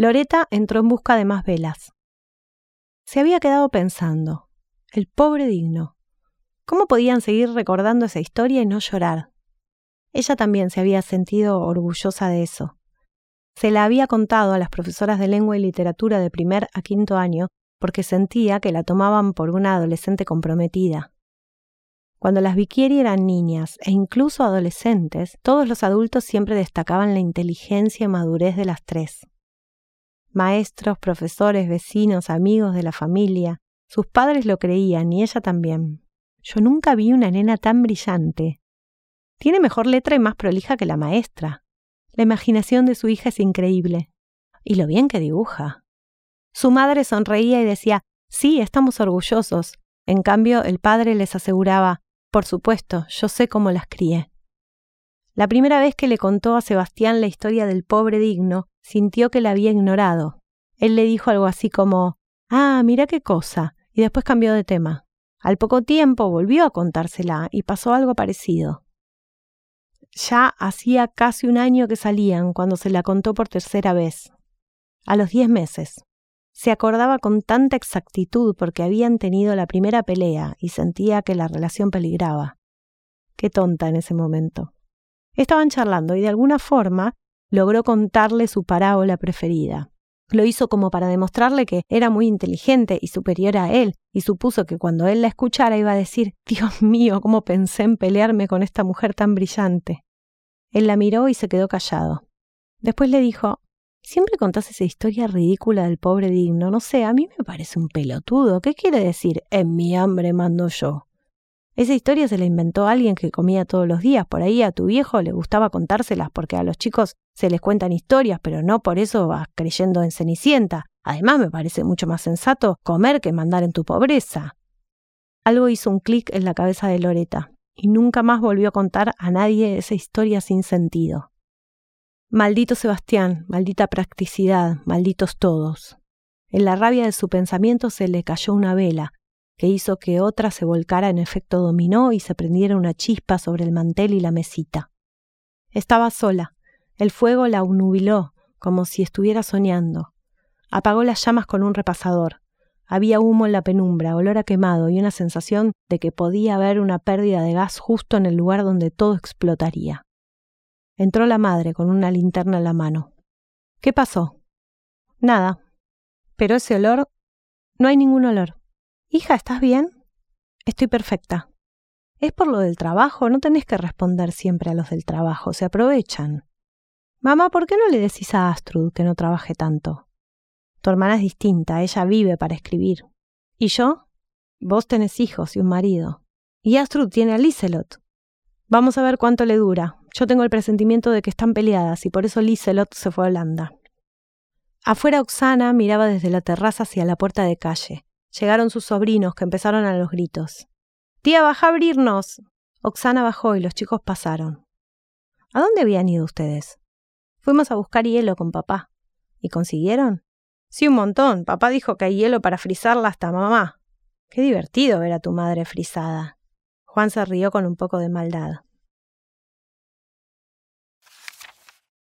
Loreta entró en busca de más velas. Se había quedado pensando. El pobre digno. ¿Cómo podían seguir recordando esa historia y no llorar? Ella también se había sentido orgullosa de eso. Se la había contado a las profesoras de lengua y literatura de primer a quinto año porque sentía que la tomaban por una adolescente comprometida. Cuando las Viquieri eran niñas e incluso adolescentes, todos los adultos siempre destacaban la inteligencia y madurez de las tres. Maestros, profesores, vecinos, amigos de la familia, sus padres lo creían y ella también. Yo nunca vi una nena tan brillante. Tiene mejor letra y más prolija que la maestra. La imaginación de su hija es increíble. Y lo bien que dibuja. Su madre sonreía y decía, sí, estamos orgullosos. En cambio, el padre les aseguraba, por supuesto, yo sé cómo las crié. La primera vez que le contó a Sebastián la historia del pobre digno, sintió que la había ignorado. Él le dijo algo así como, Ah, mira qué cosa, y después cambió de tema. Al poco tiempo volvió a contársela y pasó algo parecido. Ya hacía casi un año que salían cuando se la contó por tercera vez. A los diez meses. Se acordaba con tanta exactitud porque habían tenido la primera pelea y sentía que la relación peligraba. Qué tonta en ese momento. Estaban charlando y de alguna forma logró contarle su parábola preferida. Lo hizo como para demostrarle que era muy inteligente y superior a él, y supuso que cuando él la escuchara iba a decir Dios mío, cómo pensé en pelearme con esta mujer tan brillante. Él la miró y se quedó callado. Después le dijo Siempre contás esa historia ridícula del pobre digno. No sé, a mí me parece un pelotudo. ¿Qué quiere decir? En mi hambre mando yo. Esa historia se la inventó alguien que comía todos los días. Por ahí a tu viejo le gustaba contárselas porque a los chicos se les cuentan historias, pero no por eso vas creyendo en Cenicienta. Además me parece mucho más sensato comer que mandar en tu pobreza. Algo hizo un clic en la cabeza de Loreta, y nunca más volvió a contar a nadie esa historia sin sentido. Maldito Sebastián, maldita practicidad, malditos todos. En la rabia de su pensamiento se le cayó una vela, que hizo que otra se volcara en efecto dominó y se prendiera una chispa sobre el mantel y la mesita. Estaba sola. El fuego la nubiló, como si estuviera soñando. Apagó las llamas con un repasador. Había humo en la penumbra, olor a quemado y una sensación de que podía haber una pérdida de gas justo en el lugar donde todo explotaría. Entró la madre con una linterna en la mano. ¿Qué pasó? Nada. Pero ese olor... No hay ningún olor. Hija, ¿estás bien? Estoy perfecta. Es por lo del trabajo, no tenés que responder siempre a los del trabajo, se aprovechan. Mamá, ¿por qué no le decís a Astrud que no trabaje tanto? Tu hermana es distinta, ella vive para escribir. ¿Y yo? Vos tenés hijos y un marido. Y Astrud tiene a Liselot. Vamos a ver cuánto le dura. Yo tengo el presentimiento de que están peleadas y por eso Liselot se fue a Holanda. Afuera Oxana miraba desde la terraza hacia la puerta de calle. Llegaron sus sobrinos que empezaron a los gritos. Tía, baja a abrirnos. Oxana bajó y los chicos pasaron. ¿A dónde habían ido ustedes? Fuimos a buscar hielo con papá. ¿Y consiguieron? Sí, un montón. Papá dijo que hay hielo para frizarla hasta mamá. Qué divertido ver a tu madre frisada. Juan se rió con un poco de maldad.